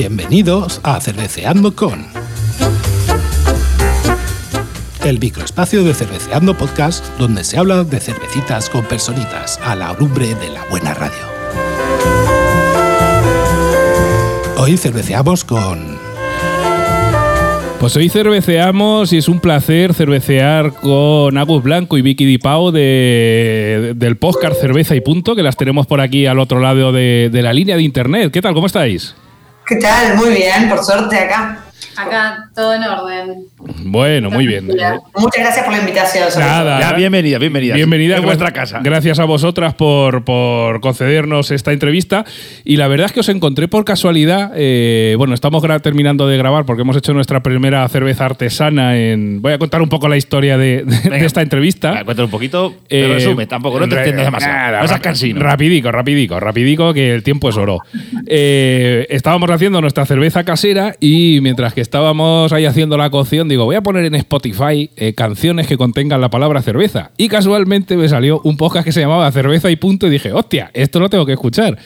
Bienvenidos a Cerveceando con. El microespacio de Cerveceando Podcast, donde se habla de cervecitas con personitas a la lumbre de la buena radio. Hoy cerveceamos con. Pues hoy cerveceamos y es un placer cervecear con Agus Blanco y Vicky Dipao de, del podcast Cerveza y Punto, que las tenemos por aquí al otro lado de la línea de internet. ¿Qué tal? ¿Cómo estáis? ¿Qué tal? Muy bien, por suerte acá. Acá todo en orden. Bueno, muy bien. Muchas gracias por la invitación. Nada. Ya, bienvenida, bienvenida. Bienvenida en gra- vuestra casa. Gracias a vosotras por, por concedernos esta entrevista. Y la verdad es que os encontré por casualidad. eh, bueno, estamos terminando de grabar porque hemos hecho nuestra primera cerveza artesana. En, voy a contar un poco la historia de, de- de Venga. esta entrevista. Ah, Cuéntame un poquito, Eh, pero resume, tampoco, no te extiendas demasiado. nada, no seas cansino. Rapidico, rapidico, rapidico, que el tiempo es oro. Eh, estábamos haciendo nuestra cerveza casera y mientras que estábamos ahí haciendo la cocción, digo, voy a poner en Spotify eh, canciones que contengan la palabra cerveza. Y casualmente me salió un podcast que se llamaba Cerveza y Punto y dije, hostia, esto lo tengo que escuchar.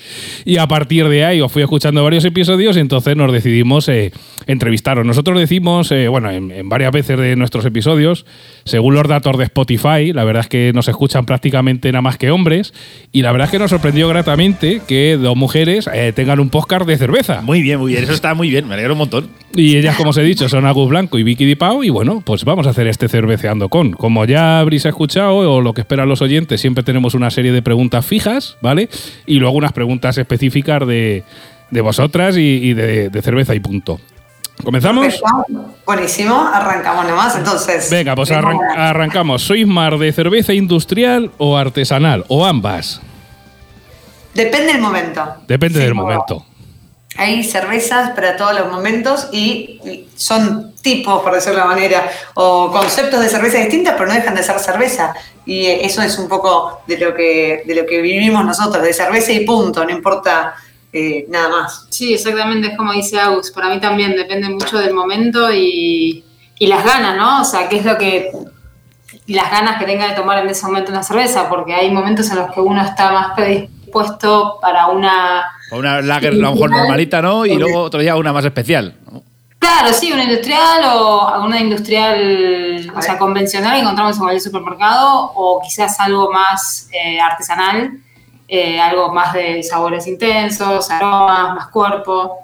Y a partir de ahí os fui escuchando varios episodios y entonces nos decidimos eh, entrevistaros. Nosotros decimos, eh, bueno, en, en varias veces de nuestros episodios, según los datos de Spotify, la verdad es que nos escuchan prácticamente nada más que hombres y la verdad es que nos sorprendió gratamente que dos mujeres eh, tengan un podcast de cerveza. Muy bien, muy bien. Eso está muy bien. Me alegro un montón. Y ellas, como os he dicho, son Agus Blanco y Vicky Dipao. Y bueno, pues vamos a hacer este cerveceando con. Como ya habréis escuchado, o lo que esperan los oyentes, siempre tenemos una serie de preguntas fijas, ¿vale? Y luego unas preguntas específicas de, de vosotras y, y de, de cerveza y punto. ¿Comenzamos? Perfecto. Buenísimo, arrancamos nomás entonces. Venga, pues arran- arrancamos. ¿Sois más de cerveza industrial o artesanal? O ambas. Depende del momento. Depende Sí, del momento. Hay cervezas para todos los momentos y son tipos, por decirlo de una manera, o conceptos de cerveza distintas, pero no dejan de ser cerveza. Y eh, eso es un poco de lo que, de lo que vivimos nosotros, de cerveza y punto, no importa eh, nada más. Sí, exactamente, es como dice Agus. Para mí también depende mucho del momento y, y las ganas, ¿no? O sea, qué es lo que. y las ganas que tenga de tomar en ese momento una cerveza, porque hay momentos en los que uno está más predispuesto para una. Una lager a lo mejor normalita, ¿no? Y luego otro día una más especial. ¿no? Claro, sí, una industrial o una industrial, o sea, convencional que encontramos en cualquier supermercado, o quizás algo más eh, artesanal, eh, algo más de sabores intensos, aromas, más cuerpo.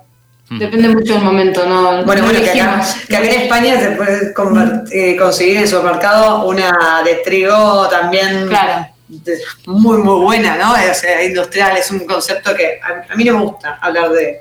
Depende mucho del momento, ¿no? Bueno, no bueno, que acá, que acá en España se puede conver- eh, conseguir en el supermercado una de trigo también Claro. Muy, muy buena, ¿no? O sea, industrial es un concepto que a, a mí no me gusta hablar de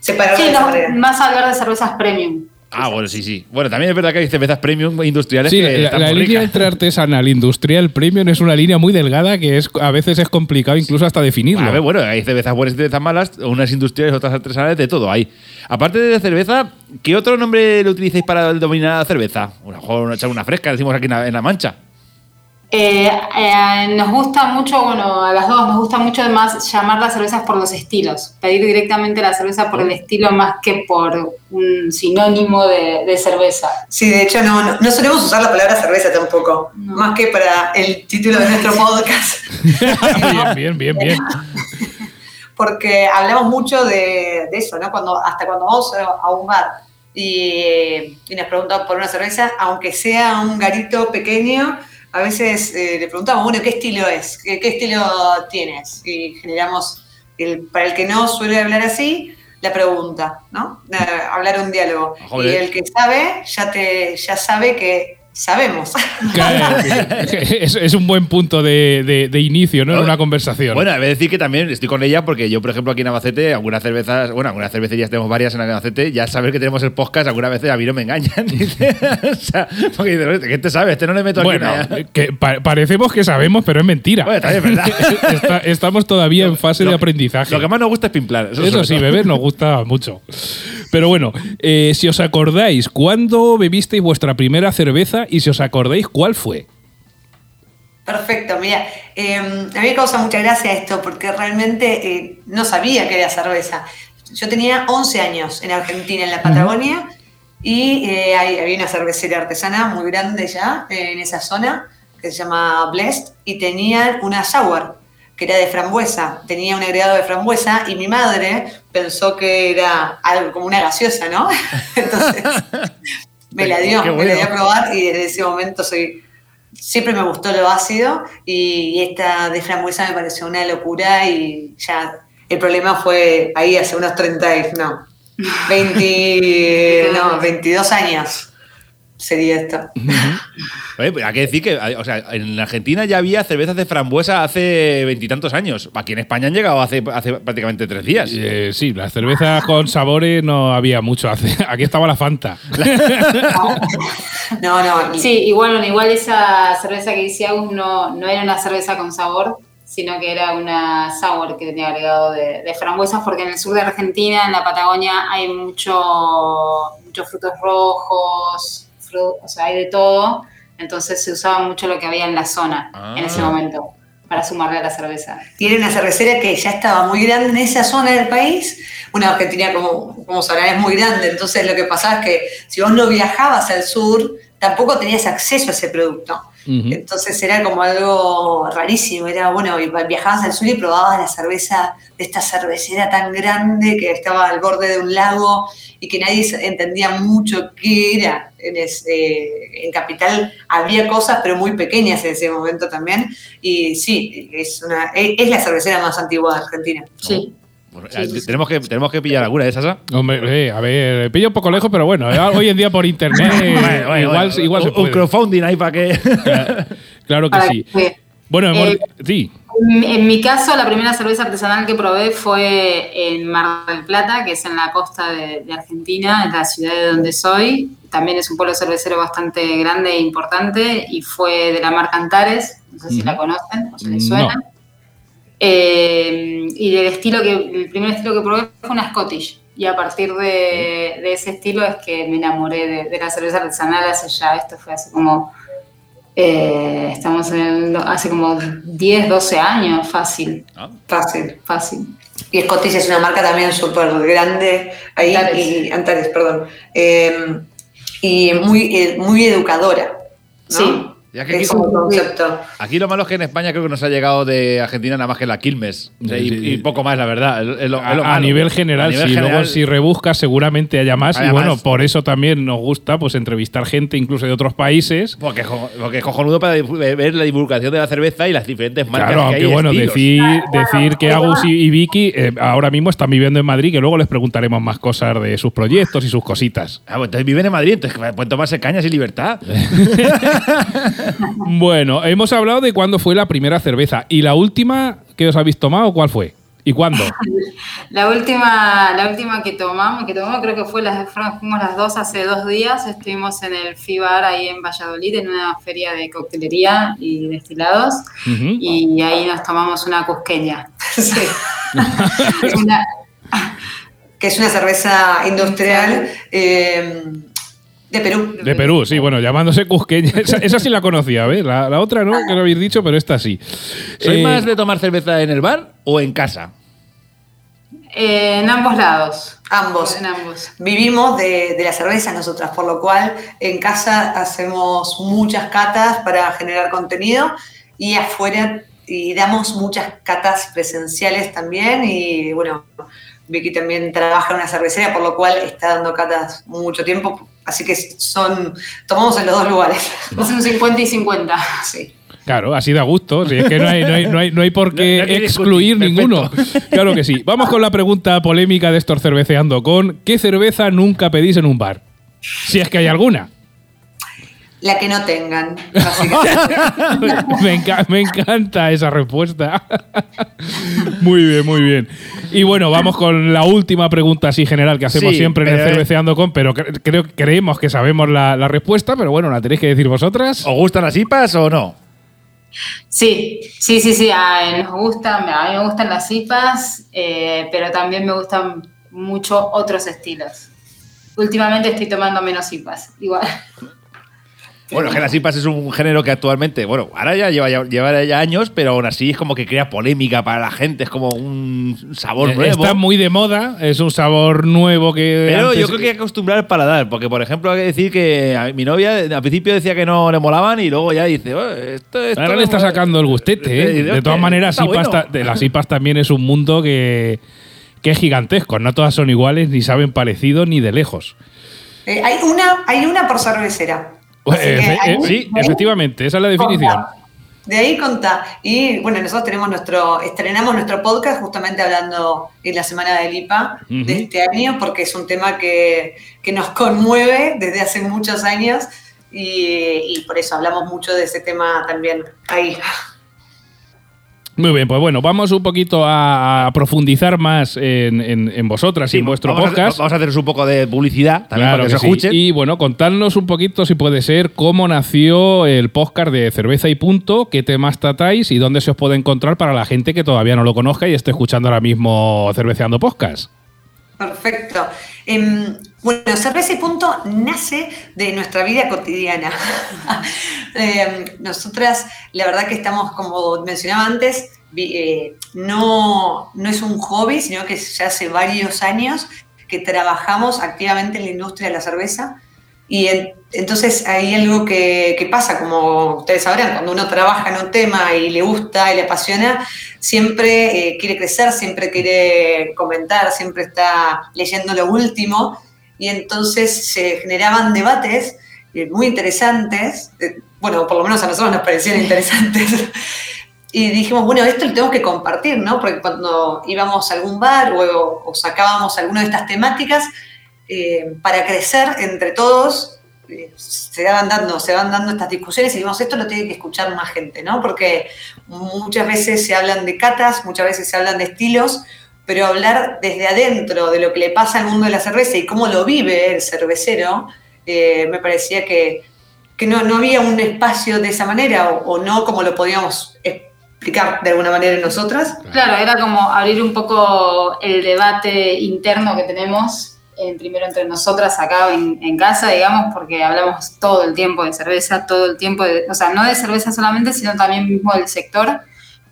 separar Sí, de no, más hablar de cervezas premium. Ah, bueno, sí, sí. Bueno, también es verdad que hay cervezas premium industriales Sí, que la, están la muy línea ricas. entre artesanal e industrial premium es una línea muy delgada que es a veces es complicado incluso hasta definirlo. A ver, bueno, hay cervezas buenas y cervezas malas, unas industriales, otras artesanales, de todo hay. Aparte de cerveza, ¿qué otro nombre le utilizáis para denominar a la cerveza? A lo mejor echar una fresca, decimos aquí en la, en la mancha. Eh, eh, nos gusta mucho, bueno, a las dos nos gusta mucho más llamar las cervezas por los estilos, pedir directamente la cerveza por el estilo más que por un sinónimo de, de cerveza. Sí, de hecho no, no, no solemos usar la palabra cerveza tampoco, No. más que para el título de nuestro podcast, bien, bien, bien, bien. porque hablamos mucho de, de eso, ¿no? Cuando, hasta cuando vamos a, a un bar y, y nos preguntan por una cerveza, aunque sea un garito pequeño, a veces eh, le preguntamos, bueno, ¿qué estilo es? ¿Qué, qué estilo tienes? Y generamos, el, para el que no suele hablar así, la pregunta, ¿no? Eh, hablar un diálogo. Joder. Y el que sabe, ya, te, ya sabe que sabemos. Claro, es, es un buen punto de, de- de inicio, ¿no? En una conversación. Bueno, he de decir que también estoy con ella porque yo, por ejemplo, aquí en Albacete, algunas cervezas, bueno, algunas cervecerías tenemos varias en Albacete, ya sabes que tenemos el podcast, algunas veces a mí no me engañan. dice. o sea, porque dices, ¿qué te sabes? Este no le meto aquí Bueno, una- que pa- parecemos que sabemos, pero es mentira. Bueno, también es verdad. Está- estamos todavía en fase Lo- de aprendizaje. Lo que más nos gusta es pimplar. Eso, Eso sí, todo. beber nos gusta mucho. Pero bueno, eh, si os acordáis, ¿cuándo bebisteis vuestra primera cerveza? Y si os acordáis, ¿cuál fue? Perfecto, mira, eh, a mí me causa mucha gracia esto porque realmente eh, no sabía que era cerveza. Yo tenía 11 años en Argentina, en la Patagonia, y eh, hay- había una cervecería artesana muy grande ya eh, en esa zona, que se llama Blessed, y tenían una sour, que era de frambuesa, tenía un agregado de frambuesa, y mi madre pensó que era algo como una gaseosa, ¿no? Entonces me la dio, me la dio a probar y desde ese momento soy siempre me gustó lo ácido y esta de frambuesa me pareció una locura y ya el problema fue ahí hace unos 30, y- no, 20, no, 22 años sería esto. Oye, pues hay que decir que, o sea, en Argentina ya había cervezas de frambuesa hace veintitantos años. Aquí en España han llegado hace, hace prácticamente tres días. Eh, sí, las cervezas con sabores no había mucho. hace- Aquí estaba la Fanta. No, no, Sí, igual, igual esa cerveza que dice Agus no, no era una cerveza con sabor, sino que era una sour que tenía agregado de, de frambuesas, porque en el sur de Argentina, en la Patagonia, hay mucho, muchos frutos rojos, fru- o sea, hay de todo. Entonces se usaba mucho lo que había en la zona en ese Ah. momento para sumarle a la cerveza. tiene una cervecera que ya estaba muy grande en esa zona del país. Una Argentina, como, como sabrán, es muy grande. Entonces, lo que pasaba es que si vos no viajabas al sur, tampoco tenías acceso a ese producto. Entonces, era como algo rarísimo. Era, bueno, viajabas al sur y probabas la cerveza de esta cervecera tan grande que estaba al borde de un lago y que nadie entendía mucho qué era. En, ese- en Capital había cosas, pero muy pequeñas en ese momento también. Y sí, es, una, es es la cervecera más antigua de Argentina. Sí. Eh, tenemos, que, tenemos que pillar alguna de esas. ¿ah? Hombre, eh, a ver, pillo un poco lejos, pero bueno, eh, hoy en día por internet Bueno, bueno, igual, bueno, igual se un, un puede. crowdfunding ahí para que. Claro que sí. que- Bueno, hemos- Eh, sí. En en mi caso, la primera cerveza artesanal que probé fue en Mar del Plata, que es en la costa de, de Argentina, en la ciudad de donde soy. También es un pueblo cervecero bastante grande e importante y fue de la marca Antares, no sé si la conocen o se les No. Eh, y del estilo que, el primer estilo que probé fue una Scottish. Y a partir de, de ese estilo es que me enamoré de, de la cerveza artesanal hace ya, esto fue hace como eh, estamos en, hace como 10, 12 años, fácil, ¿no? Fácil. fácil. Y Scottish es una marca también súper grande. Ahí, Antares. y, Antares, perdón. Eh, y muy, eh, muy educadora. ¿no? Sí. Ya que es aquí- como concepto. Aquí lo malo es que en España creo que nos ha llegado de Argentina nada más que la Quilmes. O sea, y, Sí, sí. y poco más, la verdad. Es- es lo- es lo A, nivel general, A nivel sí. Luego, general, si rebuscas, seguramente haya más. Haya y bueno, más. por eso también nos gusta pues entrevistar gente, incluso de otros países. Porque, es jo- porque es cojonudo para difu- ver la divulgación de la cerveza y las diferentes marcas Claro, que aunque hay. bueno, estilos. decir, decir que Agus y, y Vicky eh, ahora mismo están viviendo en Madrid, que luego les preguntaremos más cosas de sus proyectos y sus cositas. Ah, pues entonces viven en Madrid, entonces pueden tomarse cañas y libertad. Bueno, hemos hablado de cuándo fue la primera cerveza. ¿Y la última que os habéis tomado, cuál fue? ¿Y cuándo? La última, la última que tomamos, que tomamos creo que fue las, fuimos las dos hace dos días, estuvimos en el FIBAR ahí en Valladolid, en una feria de coctelería y destilados, y ahí nos tomamos una cusqueña. Sí. Una- Que es una cerveza industrial eh, de Perú. De Perú, sí, bueno, llamándose Cusqueña. Esa, esa sí la conocía, ¿ves? La, la otra no, que lo habéis dicho, pero esta sí. ¿Soy Eh, más de tomar cerveza en el bar o en casa? eh, en ambos lados. Ambos. En ambos. Vivimos de, de la cerveza nosotras, por lo cual en casa hacemos muchas catas para generar contenido y afuera y damos muchas catas presenciales también y bueno, Vicky también trabaja en una cervecería, por lo cual está dando catas mucho tiempo, así que son, tomamos en los dos lugares. Es un 50 y 50. Sí. Claro, así da gusto. Si es que no hay, no hay, no hay, no hay por qué excluir ninguno. Claro que sí. Vamos con la pregunta polémica de estos cerveceando con ¿qué cerveza nunca pedís en un bar? Si es que hay alguna. La que no tengan, me, enca- me encanta esa respuesta. muy bien, muy bien. Y bueno, vamos con la última pregunta así general que hacemos Sí, siempre en el pero- cerveceando con, pero cre- creo creemos que sabemos la, la respuesta, pero bueno, la tenéis que decir vosotras. ¿Os gustan las IPAs o no? Sí, sí, sí, sí, a, nos gustan, a mí me gustan las IPAs, eh, pero también me gustan mucho otros estilos. Últimamente estoy tomando menos IPAs, igual. Bueno, que las IPAs es un género que actualmente, bueno, ahora ya lleva, ya lleva ya años, pero aún así es como que crea polémica para la gente, es como un sabor nuevo. Eh, Está muy de moda, es un sabor nuevo que. Pero antes- yo creo que hay que acostumbrar el paladar, porque por ejemplo hay que decir que a mi novia al principio decía que no le molaban y luego ya dice, "Oh, esto, esto Ahora le está mola". sacando el gustete, ¿eh? Eh, De todas maneras, está IPAs bueno. ta- de las IPAs también es un mundo que, que es gigantesco. No todas son iguales, ni saben parecido, ni de lejos. Eh, hay, una, hay una por cervecera. Pues, eh, eh, sí, efectivamente, esa es la definición. De ahí conta. Y bueno, nosotros tenemos nuestro, estrenamos nuestro podcast justamente hablando en la semana del IPA de este año, porque es un tema que, que, nos conmueve desde hace muchos años y, y por eso hablamos mucho de ese tema también ahí. Muy bien, pues bueno, vamos un poquito a, profundizar más en, vosotras y en vuestro podcast. vamos a haceros un poco de publicidad también para que, se escuchen. Y bueno, contadnos un poquito, si puede ser, cómo nació el podcast de Cerveza y Punto, qué temas tratáis y dónde se os puede encontrar para la gente que todavía no lo conozca y esté escuchando ahora mismo Cerveceando Podcast. Perfecto. Em, bueno, Cerveza Punto nace de nuestra vida cotidiana. Em, nosotras, la verdad que estamos, como mencionaba antes, eh, no, no es un hobby, sino que ya hace varios años que trabajamos activamente en la industria de la cerveza. Y entonces hay algo que, pasa, como ustedes sabrán, cuando uno trabaja en un tema y le gusta y le apasiona, siempre eh, quiere crecer, siempre quiere comentar, siempre está leyendo lo último. Y entonces se generaban debates eh, muy interesantes, eh, bueno, por lo menos a nosotros nos parecían interesantes. y dijimos, bueno, esto lo tenemos que compartir, ¿no? Porque cuando íbamos a algún bar o, sacábamos alguna de estas temáticas, eh, para crecer entre todos, se van dando, se van dando estas discusiones y digamos, esto lo tiene que escuchar más gente, ¿no? Porque muchas veces se hablan de catas, muchas veces se hablan de estilos, pero hablar desde adentro de lo que le pasa al mundo de la cerveza y cómo lo vive el cervecero, eh, me parecía que, no, no, había un espacio de esa manera o, o, no como lo podíamos explicar de alguna manera en nosotras. Claro, era como abrir un poco el debate interno que tenemos primero entre nosotras acá en, casa, digamos, porque hablamos todo el tiempo de cerveza, todo el tiempo, de, o sea, no de cerveza solamente, sino también mismo del sector,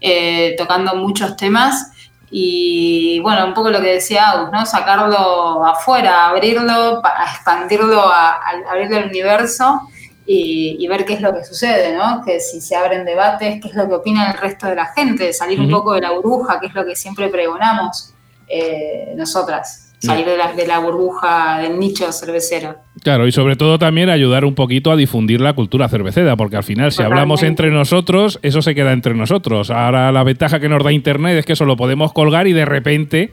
eh, tocando muchos temas. Y bueno, un poco lo que decía Agus, ¿no? Sacarlo afuera, abrirlo, expandirlo, a, abrirlo al universo y, ver qué es lo que sucede, ¿no? Que si se abren debates, qué es lo que opina el resto de la gente, salir un poco de la burbuja, que es lo que siempre pregonamos eh, nosotras salir de la, de la burbuja del nicho cervecero. Claro, y sobre todo también ayudar un poquito a difundir la cultura cervecera, porque al final si hablamos entre nosotros, eso se queda entre nosotros. Ahora la ventaja que nos da Internet es que eso lo podemos colgar y de repente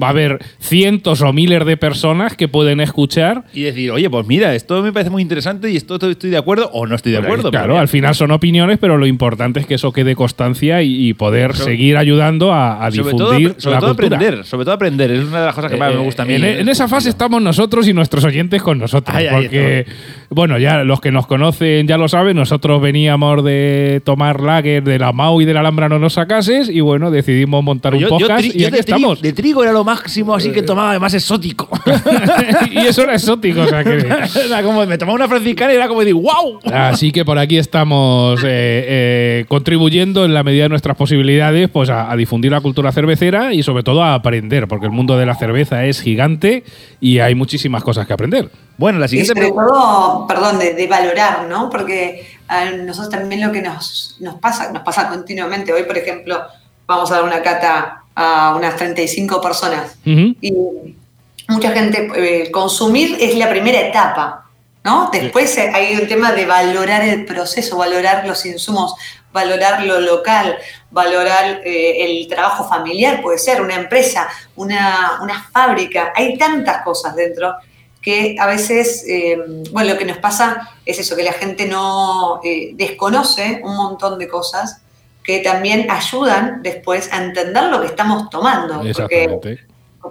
va a haber cientos o miles de personas que pueden escuchar. Y decir, oye, pues mira, esto me parece muy interesante y esto estoy de acuerdo o no estoy de acuerdo. Claro, al final son opiniones, pero lo importante es que eso quede constancia y, poder seguir ayudando a, difundir sobre todo, aprender, sobre todo aprender, es una de las cosas que más me gusta a mí. En, esa fase estamos nosotros y nuestros oyentes con nosotros, porque bueno, ya los que nos conocen ya lo saben, nosotros veníamos de tomar lager de la Mau y de la Alhambra no nos sacases y bueno, decidimos montar un podcast y aquí estamos. De trigo era lo máximo, así que tomaba más exótico. y eso era exótico, o sea que. era como, me tomaba una franciscana y era como decir, ¡wow! Así que por aquí estamos eh, eh, contribuyendo en la medida de nuestras posibilidades pues a, difundir la cultura cervecera y sobre todo a aprender, porque el mundo de la cerveza es gigante y hay muchísimas cosas que aprender. Bueno, la siguiente pregunta. todo, perdón, de, valorar, ¿no? Porque a nosotros también lo que nos, nos pasa, nos pasa continuamente. Hoy, por ejemplo, vamos a dar una cata a unas 35 personas. Y mucha gente, eh, consumir es la primera etapa, ¿no? Después hay un tema de valorar el proceso, valorar los insumos, valorar lo local, valorar eh, el trabajo familiar, puede ser una empresa, una, fábrica, hay tantas cosas dentro que a veces, eh, bueno, lo que nos pasa es eso, que la gente no desconoce un montón de cosas que también ayudan después a entender lo que estamos tomando. Porque,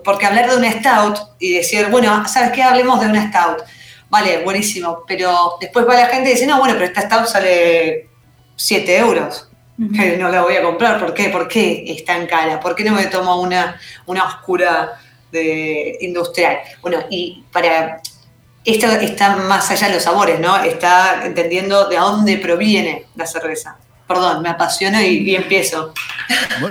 porque hablar de un stout y decir, bueno, ¿sabes qué? Hablemos de un stout. Vale, buenísimo. Pero después va la gente y dice, no, bueno, pero esta stout sale 7 euros. No la voy a comprar. ¿Por qué? ¿Por qué es tan cara? ¿Por qué no me tomo una, una oscura de industrial? Bueno, y para esto está más allá de los sabores, ¿no? Está entendiendo de dónde proviene la cerveza. Perdón, me apasiono y, empiezo.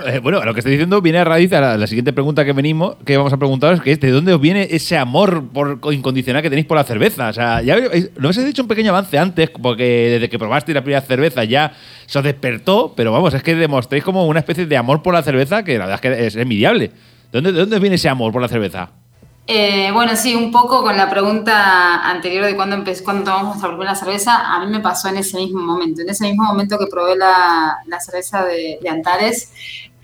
Eh, bueno, lo que estoy diciendo viene a raíz de la, siguiente pregunta que venimos, que vamos a preguntaros, que es ¿de dónde os viene ese amor por, incondicional que tenéis por la cerveza? O sea, ya lo habéis dicho un pequeño avance antes, porque desde que probaste la primera cerveza ya se os despertó, pero vamos, es que demostréis como una especie de amor por la cerveza que la verdad es que es envidiable. ¿De dónde, ¿De dónde viene ese amor por la cerveza? Eh, bueno, sí, un poco con la pregunta anterior de cuándo, cuándo tomamos nuestra primera cerveza, a mí me pasó en ese mismo momento. En ese mismo momento que probé la, la cerveza de, Antares,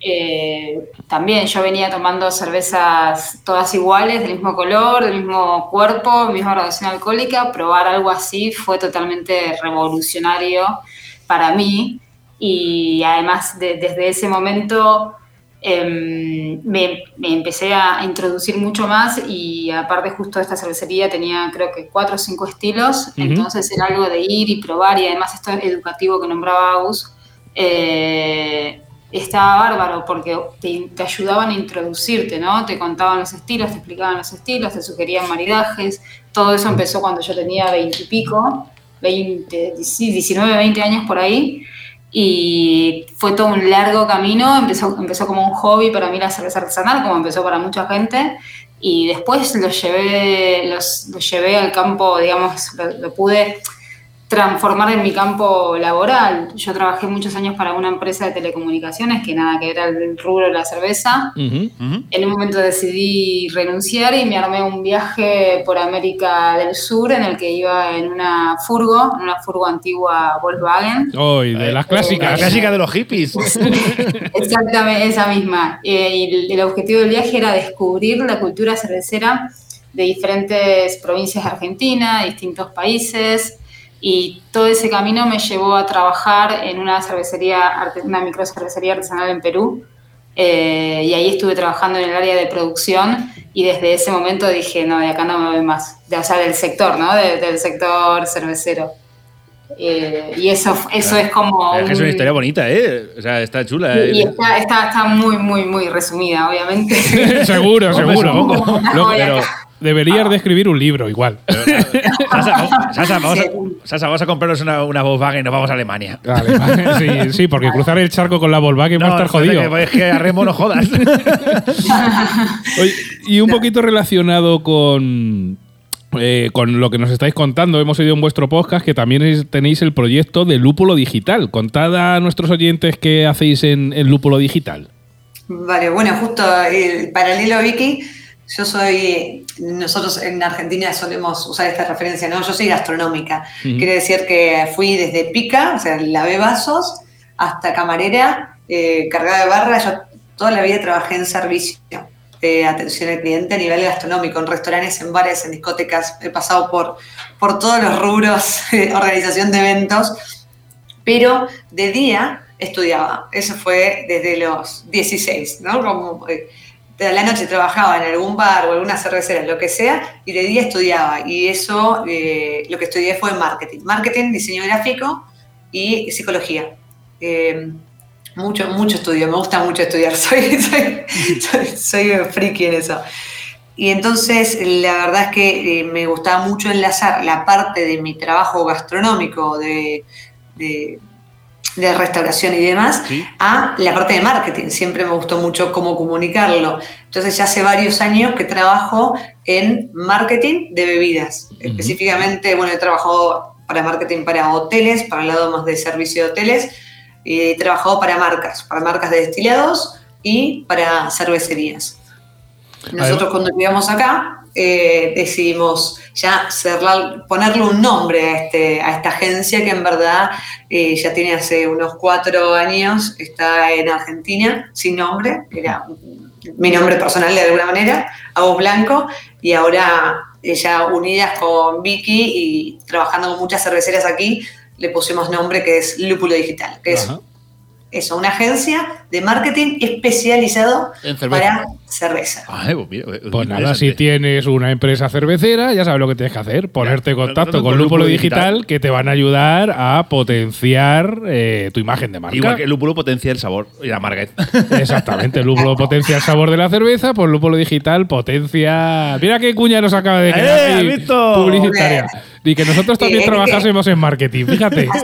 eh, también yo venía tomando cervezas todas iguales, del mismo color, del mismo cuerpo, misma graduación alcohólica. Probar algo así fue totalmente revolucionario para mí y además de, desde ese momento eh, me, me, empecé a introducir mucho más y aparte justo esta cervecería tenía creo que cuatro o cinco estilos, uh -huh. entonces era algo de ir y probar y además esto educativo que nombraba Agus. Eh, estaba bárbaro porque te, te, ayudaban a introducirte, ¿no? Te contaban los estilos, te explicaban los estilos, te sugerían maridajes. Todo eso empezó cuando yo tenía 20 y pico, 20, 19, 20 años por ahí. Y fue todo un largo camino. Empezó, empezó como un hobby para mí la cerveza artesanal, como empezó para mucha gente. Y después lo llevé, los, lo llevé al campo, digamos, lo pude transformar en mi campo laboral. Yo trabajé muchos años para una empresa de telecomunicaciones que nada que era el rubro de la cerveza. Uh -huh, uh -huh. En un momento decidí renunciar y me armé un viaje por América del Sur en el que iba en una furgo, en una furgo antigua Volkswagen. Oh, y de las clásicas. La clásica de los hippies. Exactamente, esa misma. Eh, y el objetivo del viaje era descubrir la cultura cervecera de diferentes provincias de Argentina, distintos países, y todo ese camino me llevó a trabajar en una cervecería, una microcervecería artesanal en Perú. Eh, y ahí estuve trabajando en el área de producción y desde ese momento dije, no, de acá no me voy más. De, o sea, del sector, ¿no? De, del sector cervecero. Eh, y eso, eso es como... Es, un... es una historia bonita, ¿eh? O sea, está chula. Y, y está, está, está, muy, muy, muy resumida, obviamente. seguro, seguro. Deberías de escribir un libro igual. Sasa, Sasa, vamos, a, Sasa, vamos a comprarnos una, una, Volkswagen y nos vamos a Alemania. Sí, sí, porque cruzar el charco con la Volkswagen no, va a estar jodido. Es que a Remo no jodas. Oye, y un poquito relacionado con, eh, con lo que nos estáis contando, hemos oído en vuestro podcast que también es, tenéis el proyecto de Lúpulo Digital. Contad a nuestros oyentes qué hacéis en, en Lúpulo Digital. Vale, bueno, justo el paralelo Vicky yo soy, nosotros en Argentina solemos usar esta referencia, ¿no? Yo soy gastronómica. Uh -huh. Quiere decir que fui desde pica, o sea, lavé vasos, hasta camarera, eh, cargada de barra. Yo toda la vida trabajé en servicio de atención al cliente a nivel gastronómico, en restaurantes, en bares, en discotecas. He pasado por, por todos los rubros organización de eventos, pero de día estudiaba. Eso fue desde los 16, ¿no? Como, eh, de la noche trabajaba en algún bar o alguna cervecera, lo que sea, y de día estudiaba. Y eso, eh, lo que estudié fue marketing. Marketing, diseño gráfico y psicología. Eh, mucho, mucho estudio, me gusta mucho estudiar, soy, soy, soy, soy friki en eso. Y entonces, la verdad es que eh, me gustaba mucho enlazar la parte de mi trabajo gastronómico, de de restauración y demás, ¿Sí? a la parte de marketing. Siempre me gustó mucho cómo comunicarlo. Entonces ya hace varios años que trabajo en marketing de bebidas. Uh -huh. Específicamente, bueno, he trabajado para marketing para hoteles, para el lado más de servicio de hoteles, y he trabajado para marcas, para marcas de destilados y para cervecerías. Nosotros cuando llegamos acá, eh, decidimos ya ponerle un nombre a, este, a esta agencia que en verdad eh, ya tiene hace unos cuatro años, está en Argentina, sin nombre, era mi nombre personal de alguna manera, a voz blanco, y ahora ya unidas con Vicky y trabajando con muchas cerveceras aquí, le pusimos nombre que es Lúpulo Digital, que es eso, una agencia de marketing especializado cerveza. para cerveza. Ay, pues, mira, pues nada, si tienes una empresa cervecera, ya sabes lo que tienes que hacer, ponerte en contacto con Lúpulo digital, que te van a ayudar a potenciar eh, tu imagen de marca. Igual que Lúpulo potencia el sabor y la marca. Exactamente, el Lúpulo potencia el sabor de la cerveza, pues Lúpulo digital potencia... Mira qué cuña nos acaba de quedar ¡Eh, visto! publicitaria. Y que nosotros también eh, trabajásemos eh, en marketing, fíjate.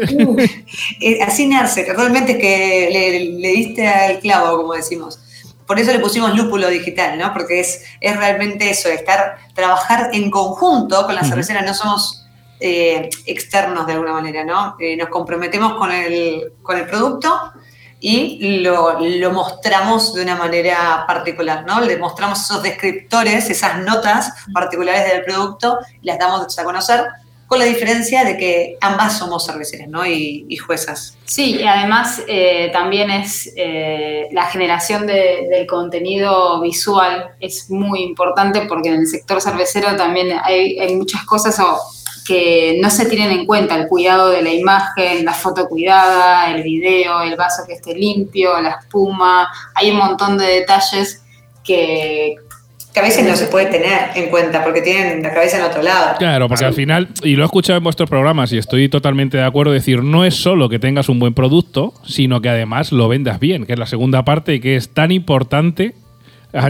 Así, así nace, realmente es que le, le, diste al clavo, como decimos. Por eso le pusimos lúpulo digital, ¿no? Porque es, es realmente eso, estar, trabajar en conjunto con la cervecera, uh -huh. no somos eh, externos de alguna manera, ¿no? Eh, nos comprometemos con el, con el producto y lo, lo, mostramos de una manera particular, ¿no? Le mostramos esos descriptores, esas notas particulares del producto, las damos a conocer, con la diferencia de que ambas somos cerveceras, ¿no? Y, juezas. Sí, y además eh, también es eh, la generación de, del contenido visual es muy importante porque en el sector cervecero también hay, muchas cosas que no se tienen en cuenta, el cuidado de la imagen, la foto cuidada, el video, el vaso que esté limpio, la espuma, hay un montón de detalles que, que a veces no se puede tener en cuenta porque tienen la cabeza en otro lado. Claro, porque al final, y lo he escuchado en vuestros programas y estoy totalmente de acuerdo, decir, no es solo que tengas un buen producto, sino que además lo vendas bien, que es la segunda parte y que es tan importante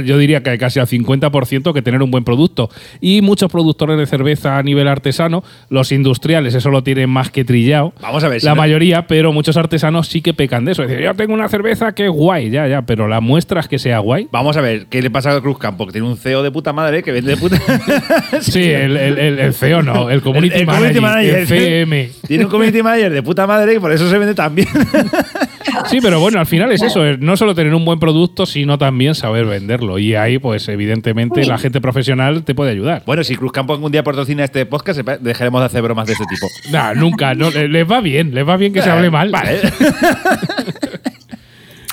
yo diría que casi al 50% que tener un buen producto. Y muchos productores de cerveza a nivel artesano, los industriales, eso lo tienen más que trillado. Vamos a ver. la mayoría, pero muchos artesanos sí que pecan de eso. Es decir, yo tengo una cerveza que es guay, ya, ya, pero la muestra es que sea guay. Vamos a ver, ¿qué le pasa a Cruz Campo? Que tiene un CEO de puta madre que vende de puta. sí, el, el, CEO no, el Community, manager, el CM. Tiene un Community Manager de puta madre y por eso se vende tan bien. sí, pero bueno, al final es eso, no solo tener un buen producto, sino también saber vender y ahí, pues evidentemente, la gente profesional te puede ayudar. Bueno, si Cruz Campo algún día patrocina este podcast, dejaremos de hacer bromas de ese tipo. No, nunca. No, les va bien, les va bien que se hable mal. Vale.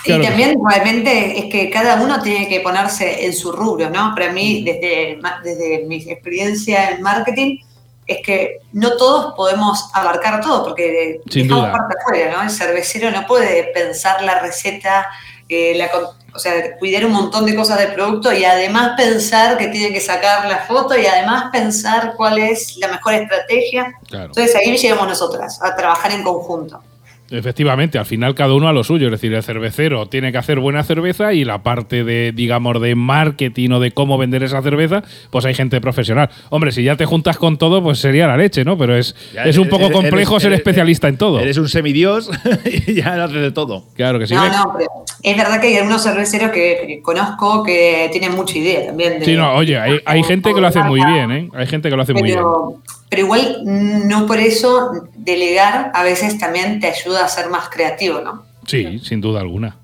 Y también realmente es que cada uno tiene que ponerse en su rubro, ¿no? Para mí, desde, desde mi experiencia en marketing, es que no todos podemos abarcar todo, porque Sin duda. parte afuera, ¿no? El cervecero no puede pensar la receta, eh, la, o sea, cuidar un montón de cosas del producto y además pensar que tiene que sacar la foto y además pensar cuál es la mejor estrategia. Entonces ahí llegamos nosotras a trabajar en conjunto. Efectivamente, al final cada uno a lo suyo, es decir, el cervecero tiene que hacer buena cerveza y la parte de, digamos, de marketing o de cómo vender esa cerveza, pues hay gente profesional. Hombre, si ya te juntas con todo, pues sería la leche, ¿no? Pero es, es un poco complejo ser especialista en todo. Eres un semidios y ya haces de todo. Claro que sí. No, no, pero es verdad que hay algunos cerveceros que, conozco que tienen mucha idea también. De, sí, no, oye, hay, hay gente que lo hace muy bien, ¿eh? Hay gente que lo hace muy bien pero igual no por eso delegar a veces también te ayuda a ser más creativo, ¿no? Sí, sin duda alguna.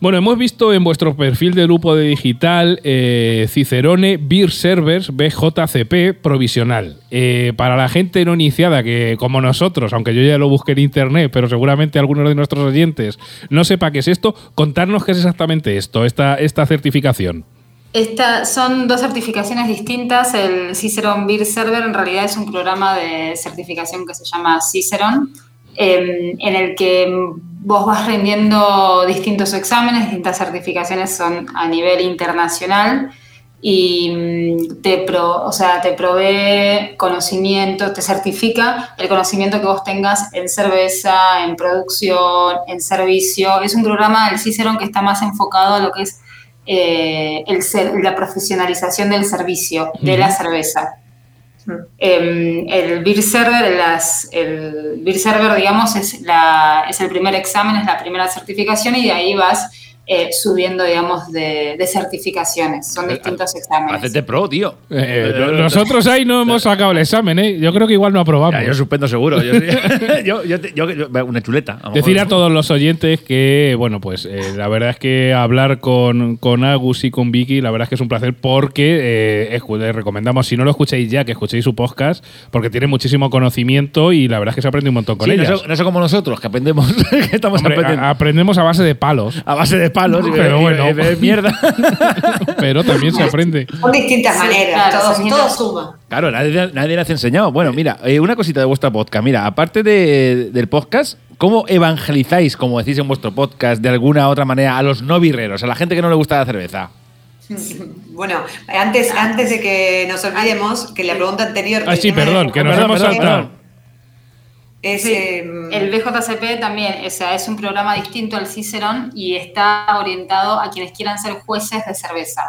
Bueno, hemos visto en vuestro perfil de grupo de digital eh, Cicerone Beer Servers BJCP provisional. Eh, para la gente no iniciada, que como nosotros, aunque yo ya lo busqué en internet, pero seguramente algunos de nuestros oyentes no sepa qué es esto, contarnos qué es exactamente esto, esta, esta certificación. Esta, son dos certificaciones distintas. El Cicerone Beer Server en realidad es un programa de certificación que se llama Cicerone, em, en el que vos vas rindiendo distintos exámenes, distintas certificaciones son a nivel internacional y mm, te, pro, o sea, te provee conocimiento, te certifica el conocimiento que vos tengas en cerveza, en producción, en servicio. Es un programa del Cicerone que está más enfocado a lo que es eh, el, la profesionalización del servicio de la cerveza. Em, el Beer Server, las, el Beer Server, digamos, es, la, es el primer examen, es la primera certificación y de ahí vas eh, subiendo, digamos, de, certificaciones. Son distintos exámenes. Hacete pro, tío. Eh, eh, nosotros ahí no hemos sacado el examen, ¿eh? Yo creo que igual no aprobamos. yo suspendo seguro. Yo, una chuleta. Decir a todos los oyentes que, bueno, pues la verdad es que hablar con, con, Agus y con Vicky, la verdad es que es un placer porque les recomendamos, si no lo escuchéis ya, que escuchéis su podcast, porque tiene muchísimo conocimiento y la verdad es que se aprende un montón con ellos. No, sé como nosotros, que aprendemos, estamos aprendemos a base de palos. A base de palos pero bueno. mierda. pero también se aprende. Son distintas maneras, todo, suma. Claro, nadie, nadie les ha enseñado. Bueno, mira, eh, una cosita de vuestra podcast. Mira, aparte del podcast, ¿cómo evangelizáis, como decís en vuestro podcast, de alguna otra manera a los no birreros, a la gente que no le gusta la cerveza? Bueno, antes, antes de que nos olvidemos, que la pregunta anterior. Ah, sí, perdón, que nos hemos saltado. Em, el BJCP también o sea, es un programa distinto al Cicerón y está orientado a quienes quieran ser jueces de cerveza,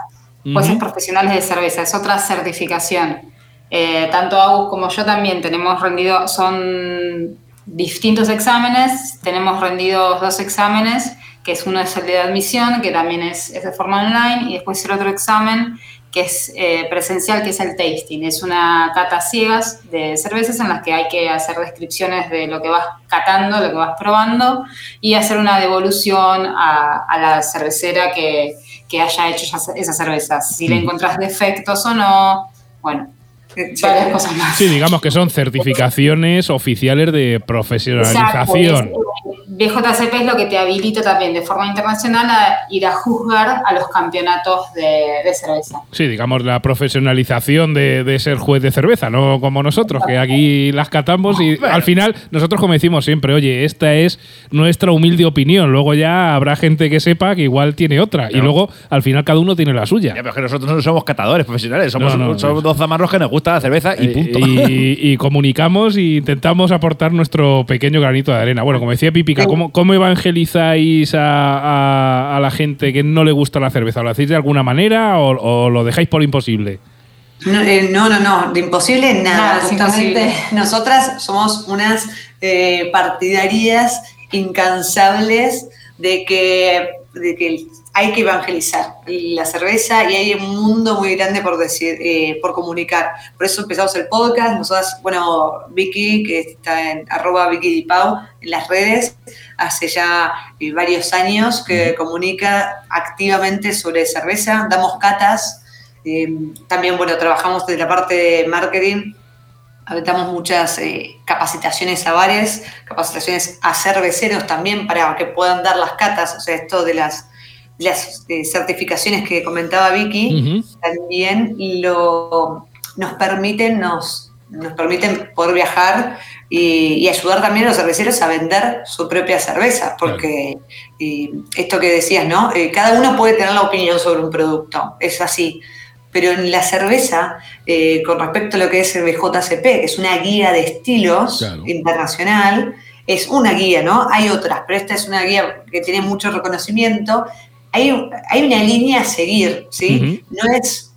jueces profesionales de cerveza, es otra certificación. Eh, tanto Agus como yo también tenemos rendido, son distintos exámenes, tenemos rendidos dos exámenes, que es uno es el de admisión, que también es, es de forma online, y después el otro examen que es eh, presencial, que es el tasting. Es una cata ciegas de cervezas en las que hay que hacer descripciones de lo que vas catando, lo que vas probando y hacer una devolución a, la cervecera que, haya hecho esa cerveza. Si le encontrás defectos o no, bueno, varias cosas más. Sí, digamos que son certificaciones oficiales de profesionalización. BJCP es lo que te habilita también de forma internacional a ir a juzgar a los campeonatos de, cerveza. Sí, digamos la profesionalización de, ser juez de cerveza, no como nosotros, que aquí las catamos y al final nosotros como decimos siempre, oye, esta es nuestra humilde opinión, luego ya habrá gente que sepa que igual tiene otra y luego al final cada uno tiene la suya. Ya, pero que nosotros no somos catadores profesionales, somos, dos zamarros que nos gusta la cerveza y eh, punto. Y, comunicamos e intentamos aportar nuestro pequeño granito de arena. Bueno, como decía Pipica, ¿cómo, cómo evangelizáis a, la gente que no le gusta la cerveza? ¿Lo hacéis de alguna manera o, lo dejáis por imposible? Eh, no, no, no, de imposible nada. Justamente nosotras somos unas eh, partidarias incansables de que, de que hay que evangelizar la cerveza y hay un mundo muy grande por decir, eh, por comunicar. Por eso empezamos el podcast. Nosotras, bueno, Vicky, que está en arroba Vicky Pau en las redes, hace ya eh, varios años que comunica activamente sobre cerveza. Damos catas. Eh, también, bueno, trabajamos desde la parte de marketing. Damos muchas capacitaciones a bares, capacitaciones a cerveceros también para que puedan dar las catas, o sea, esto de las las eh, certificaciones que comentaba Vicky también lo, nos permiten, nos, nos permiten poder viajar y, ayudar también a los cerveceros a vender su propia cerveza, porque esto que decías, ¿no? Eh, cada uno puede tener la opinión sobre un producto, es así. Pero en la cerveza, eh, con respecto a lo que es el BJCP, que es una guía de estilos internacional, es una guía, ¿no? Hay otras, pero esta es una guía que tiene mucho reconocimiento hay, una línea a seguir, ¿sí? No es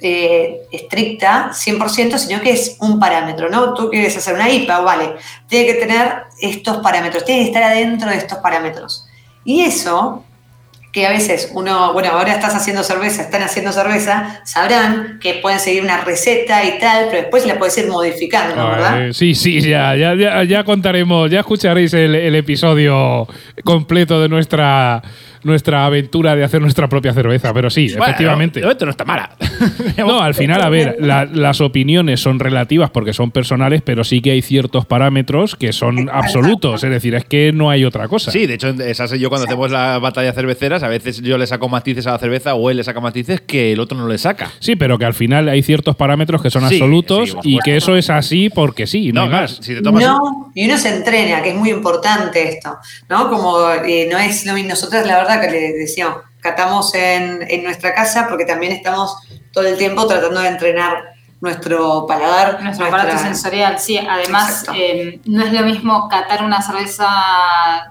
eh, estricta 100%, sino que es un parámetro, ¿no? Tú quieres hacer una IPA, vale, tiene que tener estos parámetros, tiene que estar adentro de estos parámetros. Y eso, que a veces uno, bueno, ahora estás haciendo cerveza, están haciendo cerveza, sabrán que pueden seguir una receta y tal, pero después la puedes ir modificando, ¿verdad? sí, sí, ya, ya, ya, contaremos, ya escucharéis el episodio completo de nuestra nuestra aventura de hacer nuestra propia cerveza, pero sí, efectivamente. No, esto no está mala. no, al final, a ver, las opiniones son relativas porque son personales, pero sí que hay ciertos parámetros que son absolutos, es decir, es que no hay otra cosa. Sí, de hecho, esas yo cuando hacemos la batalla de cerveceras, a veces yo le saco matices a la cerveza o él le saca matices que el otro no le saca. Sí, pero que al final hay ciertos parámetros que son absolutos y que eso es así porque sí, no, hay más. no, y uno se entrena, que es muy importante esto, ¿no? Como eh, no es lo mismo, nosotros la verdad que le decíamos, catamos en, nuestra casa porque también estamos todo el tiempo tratando de entrenar nuestro paladar. Nuestro aparato sensorial, sí. Además, eh, no es lo mismo catar una cerveza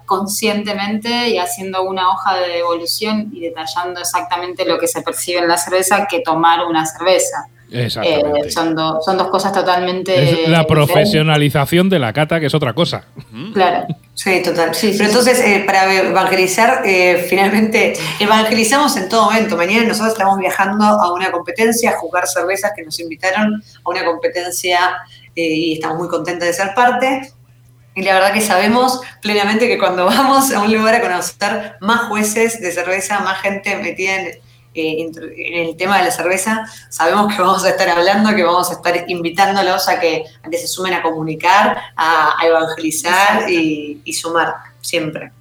conscientemente y haciendo una hoja de evolución y detallando exactamente lo que se percibe en la cerveza que tomar una cerveza. Exactamente. Eh, son, son dos cosas totalmente. la profesionalización de la cata, que es otra cosa. Claro. Sí, total. Pero entonces, eh, para evangelizar, eh, finalmente evangelizamos en todo momento. Mañana nosotros estamos viajando a una competencia, a jugar cervezas que nos invitaron a una competencia y estamos muy contentos de ser parte. Y la verdad que sabemos plenamente que cuando vamos a un lugar a conocer más jueces de cerveza, más gente metida en, en el tema de la cerveza, sabemos que vamos a estar hablando, que vamos a estar invitándolos a que, se sumen a comunicar, a, evangelizar y, y sumar siempre.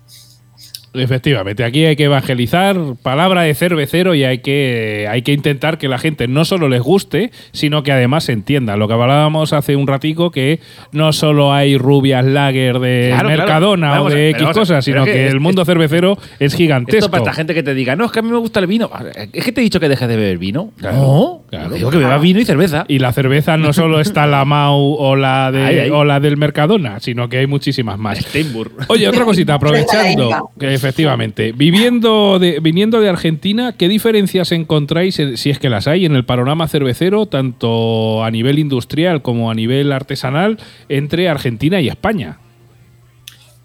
Efectivamente, aquí hay que evangelizar, palabra de cervecero y hay que, hay que intentar que la gente no solo les guste, sino que además entienda. Lo que hablábamos hace un ratico, que no solo hay rubias lager de Mercadona o de X cosas, sino que, el mundo cervecero es gigantesco. Esto para esta gente que te diga, no, es que a mí me gusta el vino. Es que te he dicho que dejes de beber vino. no, claro. Digo que beba vino y cerveza. Y la cerveza no solo está la Mau o la, de, o la del Mercadona, sino que hay muchísimas más. Steinburg. Oye, otra cosita, aprovechando que Efectivamente. Viviendo de, viniendo de Argentina, ¿qué diferencias encontráis, si es que las hay, en el panorama cervecero, tanto a nivel industrial como a nivel artesanal, entre Argentina y España?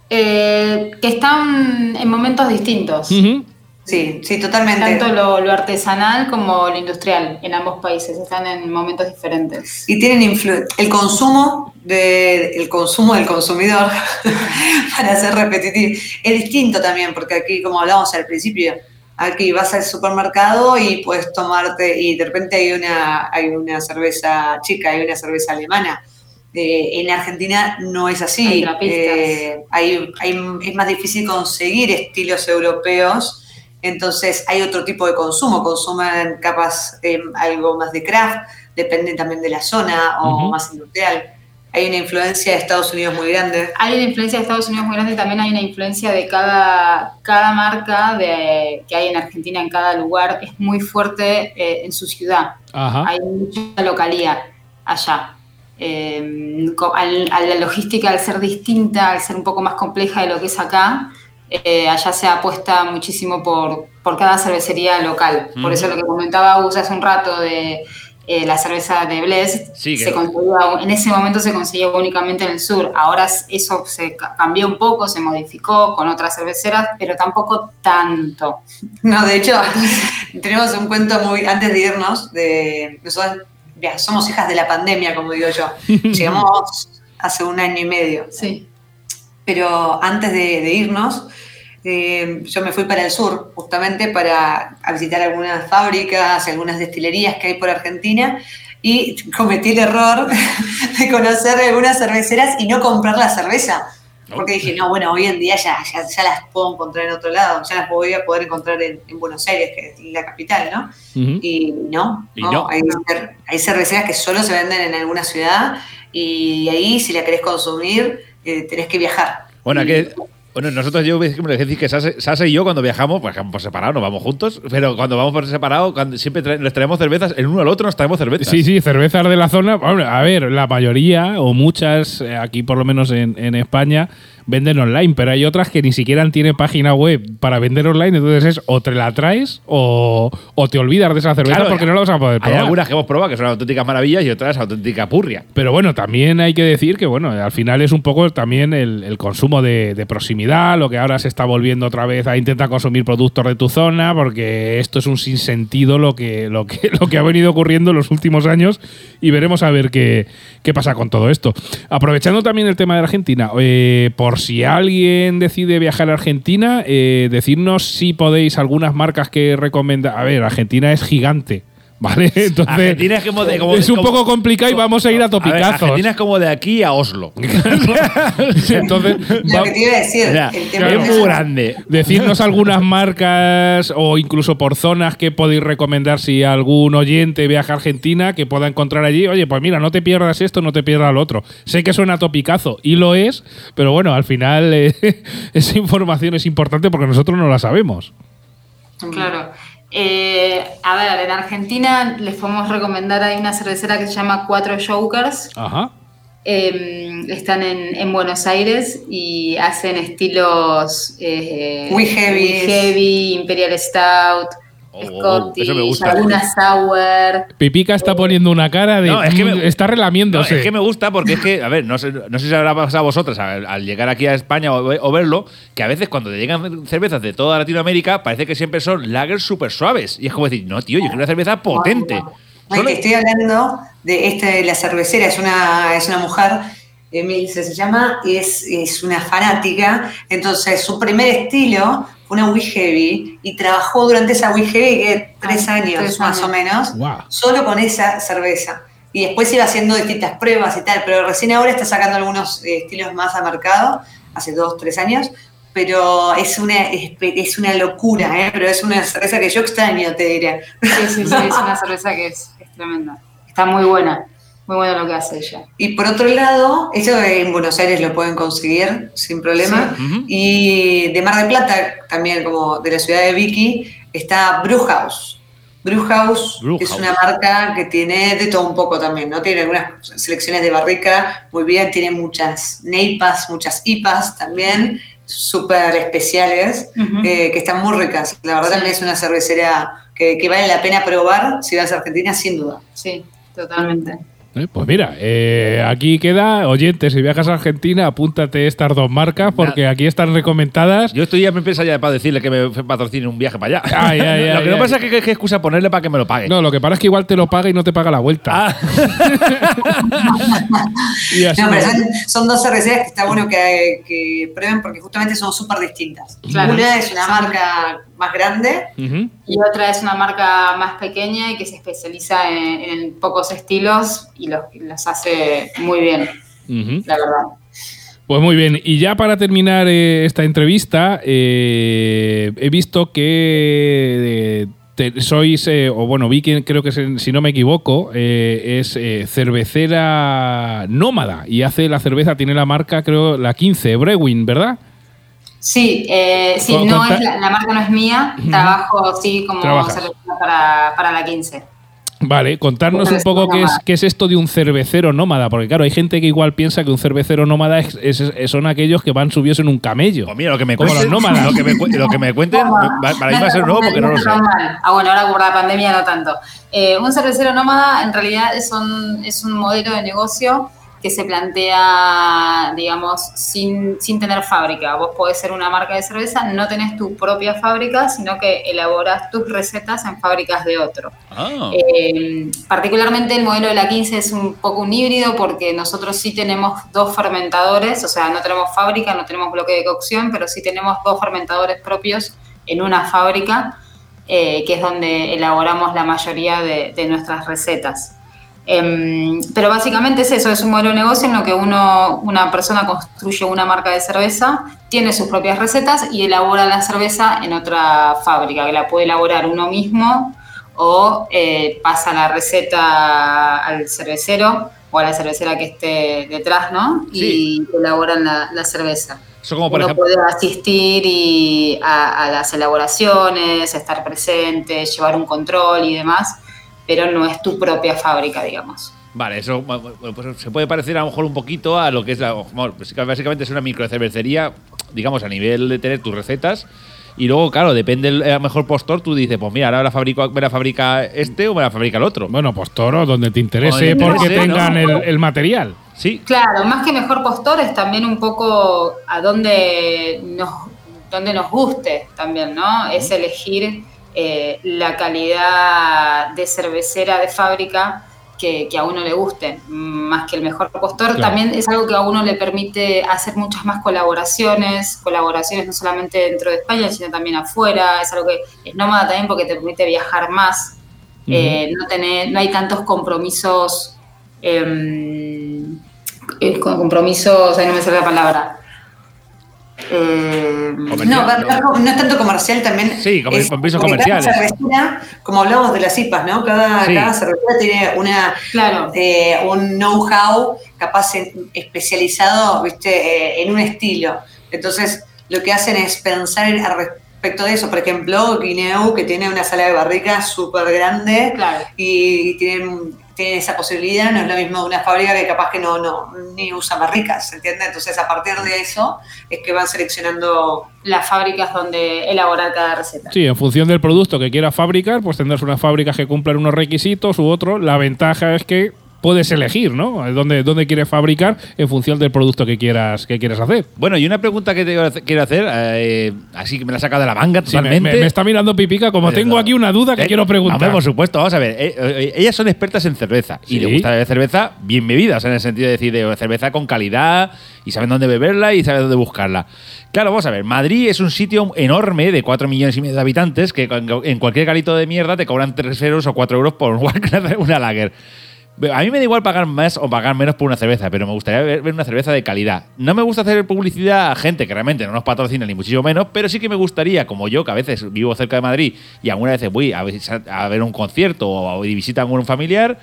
Eh, que están en momentos distintos. Sí, sí, totalmente. Tanto lo, lo artesanal como lo industrial en ambos países están en momentos diferentes. Y tienen influ- el consumo de, el consumo del consumidor, para ser repetitivo, es distinto también, porque aquí, como hablábamos al principio, aquí vas al supermercado y puedes tomarte, y de repente hay una, hay una cerveza chica, hay una cerveza alemana. Eh, en Argentina no es así. Hay. Eh, hay- hay- es más difícil conseguir estilos europeos, entonces hay otro tipo de consumo, consumen capaz eh, algo más de craft, depende también de la zona o más industrial. Hay una influencia de Estados Unidos muy grande. Hay una influencia de Estados Unidos muy grande y también hay una influencia de cada, cada marca de, que hay en Argentina, en cada lugar, es muy fuerte eh, en su ciudad. Ajá. Hay mucha localía allá. Eh, co- al- a la logística, al ser distinta, al ser un poco más compleja de lo que es acá, eh, allá se apuesta muchísimo por, por cada cervecería local. Por eso lo que comentaba Gus hace un rato de eh, la cerveza de Blessed, Sí, se conseguía- en ese momento se conseguía únicamente en el sur. Ahora eso se ca- cambió un poco, se modificó con otras cerveceras, pero tampoco tanto. No, de hecho, tenemos un cuento muy, antes de irnos, de nosotros ya, somos hijas de la pandemia, como digo yo. Llegamos hace un año y medio. Sí. pero antes de, de irnos, eh, yo me fui para el sur, justamente para a visitar algunas fábricas, algunas destilerías que hay por Argentina, y cometí el error de conocer algunas cerveceras y no comprar la cerveza. Porque dije, no, bueno, hoy en día ya, ya, ya las puedo encontrar en otro lado, ya las voy a poder encontrar en, en Buenos Aires, que es la capital, ¿no? Y no, Y no, no. Hay, cer- hay cerveceras que solo se venden en alguna ciudad y ahí si la querés consumir eh, tenés que viajar. Bueno, Y- que, bueno, nosotros yo es decir que Sasa y yo cuando viajamos, pues por separado, no vamos juntos, pero cuando vamos por separado, siempre trae- les traemos cervezas, el uno al otro nos traemos cervezas. Sí, sí, cervezas de la zona. Hombre, a ver, la mayoría o muchas, eh, aquí por lo menos en, en España, venden online, pero hay otras que ni siquiera tienen página web para vender online, entonces es o te la traes o, o te olvidas de esa cerveza Claro, porque no la vas a poder Hay probar. algunas que hemos probado que son auténticas maravillas y otras auténtica purria. Pero bueno, también hay que decir que bueno, al final es un poco también el, el consumo de, de proximidad, lo que ahora se está volviendo otra vez a intentar consumir productos de tu zona, porque esto es un sinsentido lo que, lo que, lo que ha venido ocurriendo en los últimos años y veremos a ver qué, qué pasa con todo esto. Aprovechando también el tema de Argentina, eh, por si alguien decide viajar a Argentina, eh, decirnos si podéis algunas marcas que recomendar. A ver, Argentina es gigante. ¿Vale? Entonces, Argentina es como de- como- es un como- poco complicado y vamos a ir a A ver, topicazos. Argentina es como de aquí a Oslo. Entonces, Lo que te iba a decir, el tema es muy grande. decirnos algunas marcas o incluso por zonas que podéis recomendar si algún oyente viaja a Argentina que pueda encontrar allí. Oye, pues mira, no te pierdas esto, no te pierdas lo otro. Sé que suena topicazo y lo es, pero bueno, al final eh, esa información es importante porque nosotros no la sabemos. Claro. Eh, a ver, en Argentina les podemos recomendar, hay una cervecera que se llama Cuatro Jokers. Ajá. Eh, están en, en Buenos Aires y hacen estilos eh, Muy heavy. muy heavy, Imperial Stout, Oh, Scottish, eso me gusta. alguna Sour. Pipica está poniendo una cara de. No, es que me- está No, relamiéndose. es que me gusta porque es que, a ver, no sé, no sé si habrá pasado a vosotras al, al llegar aquí a España o, o verlo, que a veces cuando te llegan cervezas de toda Latinoamérica parece que siempre son lagers súper suaves. Y es como decir, no, tío, yo quiero una cerveza potente. No, y Solo- que estoy hablando de este, la cervecera, es una, es una mujer, Emilce se llama, y es, es una fanática. Entonces, su primer estilo una Wii Heavy y trabajó durante esa Wii Heavy que tres Ah, años tres más años. o menos, solo con esa cerveza. Y después iba haciendo distintas pruebas y tal, pero recién ahora está sacando algunos eh, estilos más a mercado, hace dos, tres años. Pero es una, es, es una locura, ¿eh? pero es una cerveza que yo extraño, te diré. Sí, sí, sí, es una cerveza que es, es tremenda. Está muy buena, muy buena lo que hace ella. Y por otro lado, eso en Buenos Aires lo pueden conseguir sin problema. Sí. Y de Mar del Plata, también como de la ciudad de Vicky, está Brewhouse. Brewhouse, Brewhouse. es una marca que tiene de todo un poco también, ¿no? Tiene algunas selecciones de barrica muy bien, tiene muchas neipas, muchas IPAs también, súper especiales, eh, que están muy ricas. La verdad Sí. también es una cervecera que, que vale la pena probar si vas a Argentina, sin duda. Sí, totalmente. Eh, Pues mira, eh, aquí queda, oyentes, si viajas a Argentina, apúntate estas dos marcas porque aquí están recomendadas. Yo estoy ya me empresa ya para decirle que me patrocine un viaje para allá. Ay, ay, ay, lo que no ay. pasa es que qué excusa ponerle para que me lo pague. No, lo que pasa es que igual te lo paga y no te paga la vuelta. Ah, Y así No, pero son, son dos cerveceras que está bueno que, que prueben porque justamente son súper distintas. Claro. Una es una marca más grande. Y otra es una marca más pequeña y que se especializa en, en pocos estilos y los, los hace muy bien, la verdad. Pues muy bien, y ya para terminar eh, esta entrevista, eh, he visto que eh, te- sois, o bueno, vi que creo que si no me equivoco, es cervecera nómada y hace la cerveza, tiene la marca, creo, la 15, Brewin, ¿verdad? Sí, sí no es la, la marca no es mía, trabajo sí como cervecera para, para la 15. Vale, contarnos un poco qué es, qué es esto de un cervecero nómada, porque claro, hay gente que igual piensa que un cervecero nómada es- es- son aquellos que van subidos en un camello. pues mira, lo que me Como los cuenten, nómadas. lo que me, lo que me cuenten, para mí va a ser nuevo porque no lo sé. Ah, bueno, ahora por la pandemia no tanto. Eh, un cervecero nómada en realidad es un, es un modelo de negocio que se plantea, digamos, sin, sin tener fábrica. Vos podés ser una marca de cerveza, no tenés tu propia fábrica, sino que elaborás tus recetas en fábricas de otro. Ah. Eh, particularmente el modelo de la 15 es un poco un híbrido porque nosotros sí tenemos dos fermentadores, o sea, no tenemos fábrica, no tenemos bloque de cocción, pero sí tenemos dos fermentadores propios en una fábrica, eh, que es donde elaboramos la mayoría de, de nuestras recetas. Em, pero básicamente es eso, es un modelo de negocio en lo que uno, una persona construye una marca de cerveza, tiene sus propias recetas y elabora la cerveza en otra fábrica, que la puede elaborar uno mismo o eh, pasa la receta al cervecero o a la cervecera que esté detrás, ¿no? Sí. Y elaboran la, la cerveza. Eso como por Uno ejemplo. puede asistir y a, a las elaboraciones, estar presente, llevar un control y demás, pero no es tu propia fábrica, digamos. Vale, eso bueno, pues se puede parecer a lo mejor un poquito a lo que es la. bueno, básicamente es una microcervecería, digamos, a nivel de tener tus recetas. Y luego, claro, depende el mejor postor, tú dices, pues mira, ahora la fabrico, me la fabrica este o me la fabrica el otro. Bueno, pues toro, donde te interese, Donde te porque interese, tengan ¿no? el, el material. Sí, Claro, más que mejor postor es también un poco a dónde nos, dónde nos guste también, ¿no? Es elegir eh, la calidad de cervecera de fábrica que, que a uno le guste, más que el mejor postor. Claro. También es algo que a uno le permite hacer muchas más colaboraciones, colaboraciones no solamente dentro de España, sino también afuera. Es algo que es nómada también porque te permite viajar más. Eh, no, tener, no hay tantos compromisos, em, eh, con compromisos, ahí no me sale la palabra. Eh, No, no. es tanto comercial también. Sí, es- cada cervecera, como hablamos de las IPAs, ¿no? Cada, Sí. cada cervecera tiene una, Claro. eh, un know-how capaz en- especializado ¿viste? Eh, en un estilo. Entonces, lo que hacen es pensar en, al respecto de eso. Por ejemplo, Guineu, que tiene una sala de barrica súper grande Claro. y tienen, tienen esa posibilidad, no es lo mismo una fábrica que capaz que no, no ni usa barricas, ¿entiendes? Entonces, a partir de eso es que van seleccionando las fábricas donde elaborar cada receta. Sí, en función del producto que quieras fabricar, pues tendrás unas fábricas que cumplan unos requisitos u otros. La ventaja es que puedes elegir, ¿no? Dónde, dónde quieres fabricar en función del producto que quieras, que quieras hacer. Bueno, y una pregunta que te quiero hacer- eh, así que me la saca de la manga Sí, me, totalmente. me- me está mirando Pipica, como tengo aquí una duda que Eh, quiero preguntar. hombre, por supuesto, vamos a ver. eh, eh, ellas son expertas en cerveza Sí. y les gusta beber cerveza bien bebida, o sea, en el sentido de decir, de cerveza con calidad y saben dónde beberla y saben dónde buscarla. Claro, vamos a ver. Madrid es un sitio enorme de 4 millones y medio de habitantes que en cualquier garito de mierda te cobran 3 euros o 4 euros por una lager. A mí me da igual pagar más o pagar menos por una cerveza, pero me gustaría ver, una cerveza de calidad. No me gusta hacer publicidad a gente que realmente no nos patrocina ni muchísimo menos, pero sí que me gustaría, como yo, que a veces vivo cerca de Madrid y alguna vez voy a, ver- un concierto o visita a algún familiar,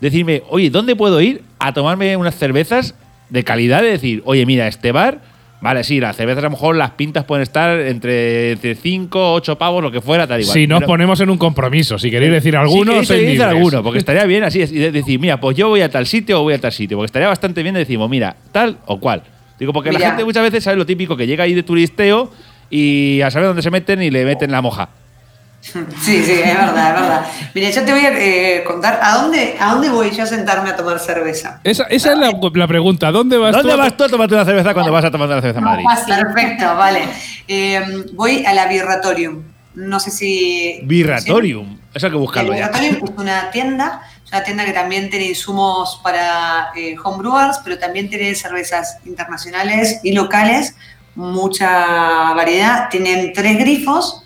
decirme, oye, ¿dónde puedo ir a tomarme unas cervezas de calidad? De decir, oye, mira, este bar, vale, sí, las cervezas a lo mejor las pintas pueden estar entre 5, 8 pavos, lo que fuera, tal igual. Si nos Pero- ponemos en un compromiso, si queréis decir alguno, Sí, queréis decir alguno, porque estaría bien así, es- decir, mira, pues yo voy a tal sitio o voy a tal sitio, porque estaría bastante bien de decimos, mira, tal o cual. Digo, porque la gente muchas veces sabe lo típico, que llega ahí de turisteo y a saber dónde se meten y le meten la moja. Sí, sí, es verdad, es verdad. Mira, yo te voy a eh, contar a dónde, a dónde voy yo a sentarme a tomar cerveza. Esa, esa es la, la pregunta. ¿Dónde vas ¿Dónde tú? vas tú a tomarte una cerveza cuando vas a tomar una cerveza en Madrid? fácil. Perfecto, vale. Eh, voy a la Birratorium. No sé si. Birratorium. Eso hay que buscarlo ya. Birratorium es una tienda, es una tienda que también tiene insumos para eh, homebrewers, pero también tiene cervezas internacionales y locales, mucha variedad. Tienen tres grifos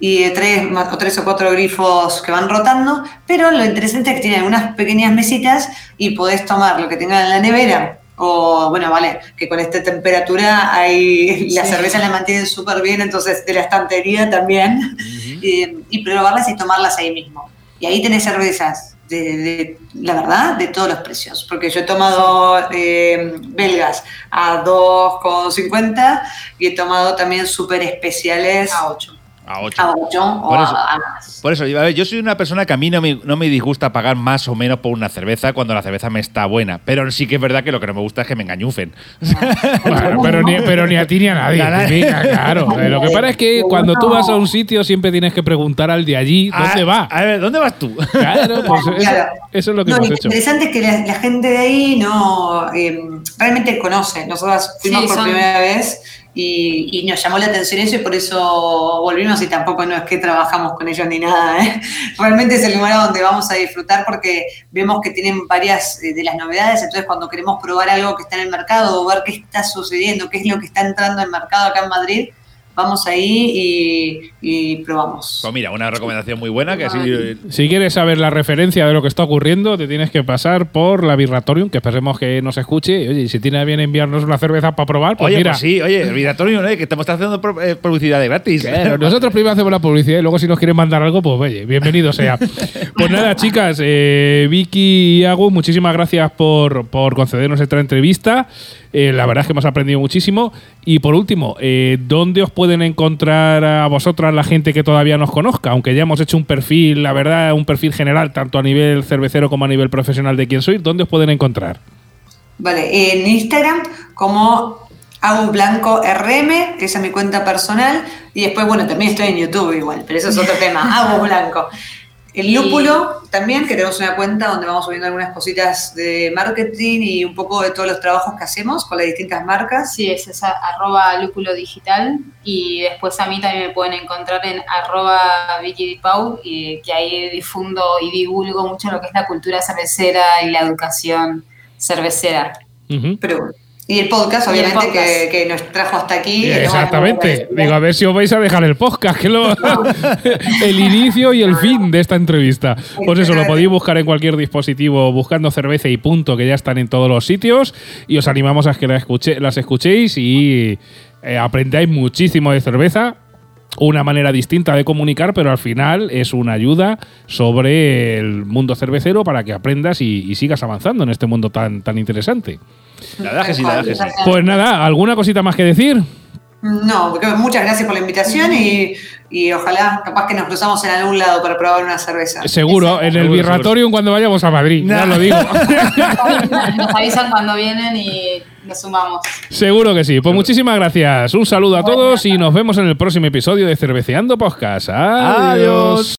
y de tres, o tres o cuatro grifos que van rotando, pero lo interesante es que tienen unas pequeñas mesitas y podés tomar lo que tengan en la nevera. O, bueno, vale, que con esta temperatura hay, la Sí. cerveza la mantienen súper bien, entonces de la estantería también, eh, y probarlas y tomarlas ahí mismo. Y ahí tenés cervezas, de, de- la verdad, de todos los precios, porque yo he tomado eh, belgas a 2,50 y he tomado también súper especiales A 8. A 8. a 8 o eso. a más. Por eso, a ver, yo soy una persona que a mí no me, no me disgusta pagar más o menos por una cerveza cuando la cerveza me está buena. Pero sí que es verdad que lo que no me gusta es que me engañufen. Bueno, pero, ni, pero ni a ti ni a nadie. A nadie. Pica, claro. Lo que pasa es que cuando tú vas a un sitio siempre tienes que preguntar al de allí dónde Ah, va. A ver, ¿dónde vas tú? Claro, pues eso, Claro. eso es lo que No, hemos lo hecho. interesante es que la, la gente de ahí no eh, realmente conoce. Nosotros fuimos Sí, por son- primera vez y, y nos llamó la atención eso y por eso volvimos y tampoco no es que trabajamos con ellos ni nada. ¿eh? Realmente es el lugar donde vamos a disfrutar porque vemos que tienen varias eh, de las novedades, entonces cuando queremos probar algo que está en el mercado o ver qué está sucediendo, qué es lo que está entrando al mercado acá en Madrid, vamos ahí y, y probamos. Pues mira, una recomendación muy buena que así. eh, Si quieres saber la referencia de lo que está ocurriendo, te tienes que pasar por la Birratorium, que esperemos que nos escuche. Y, Oye, si tiene bien enviarnos una cerveza para probar, pues Oye, mira. pues sí, oye, el Viratorio, ¿no? que te estás haciendo eh, publicidad de gratis. Claro, nosotros primero hacemos la publicidad y luego si nos quieren mandar algo, pues oye, bienvenido sea. Pues nada, chicas, eh, Vicky y Agu, muchísimas gracias por, por concedernos esta entrevista. Eh, la verdad es que hemos aprendido muchísimo. Y por último, eh, ¿dónde os pueden encontrar a vosotras la gente que todavía nos conozca? Aunque ya hemos hecho un perfil, la verdad, un perfil general, tanto a nivel cervecero como a nivel profesional de quién sois, ¿dónde os pueden encontrar? Vale, en Instagram como Agu Blanco RM, que esa es mi cuenta personal, y después, bueno, también estoy en YouTube igual, pero eso es otro tema, Agu Blanco. El lúpulo también, que tenemos una cuenta donde vamos subiendo algunas cositas de marketing y un poco de todos los trabajos que hacemos con las distintas marcas. Sí, es esa arroba lúpulo digital y después a mí también me pueden encontrar en arroba Vicky Pau, y que ahí difundo y divulgo mucho lo que es la cultura cervecera y la educación cervecera. Pero, y el podcast, el obviamente, podcast. Que, que nos trajo hasta aquí. no Exactamente. Digo, a ver si os vais a dejar el podcast, que lo, el inicio y el fin de esta entrevista. Pues eso, lo podéis buscar en cualquier dispositivo buscando cerveza y punto, que ya están en todos los sitios. Y os animamos a que las, escuche- las escuchéis y eh, aprendáis muchísimo de cerveza. Una manera distinta de comunicar, pero al final es una ayuda sobre el mundo cervecero para que aprendas y, y sigas avanzando en este mundo tan, tan interesante. La verdad que sí, la verdad que sí. Pues nada, ¿alguna cosita más que decir? No, muchas gracias por la invitación y, y ojalá, capaz que nos cruzamos en algún lado para probar una cerveza. Seguro, en el Seguro, Birratorium cuando vayamos a Madrid, ya lo digo. Nos avisan cuando vienen y nos sumamos. Seguro que sí. Pues muchísimas gracias. Un saludo a todos y nos vemos en el próximo episodio de Cerveceando Podcast. Adiós. Adiós.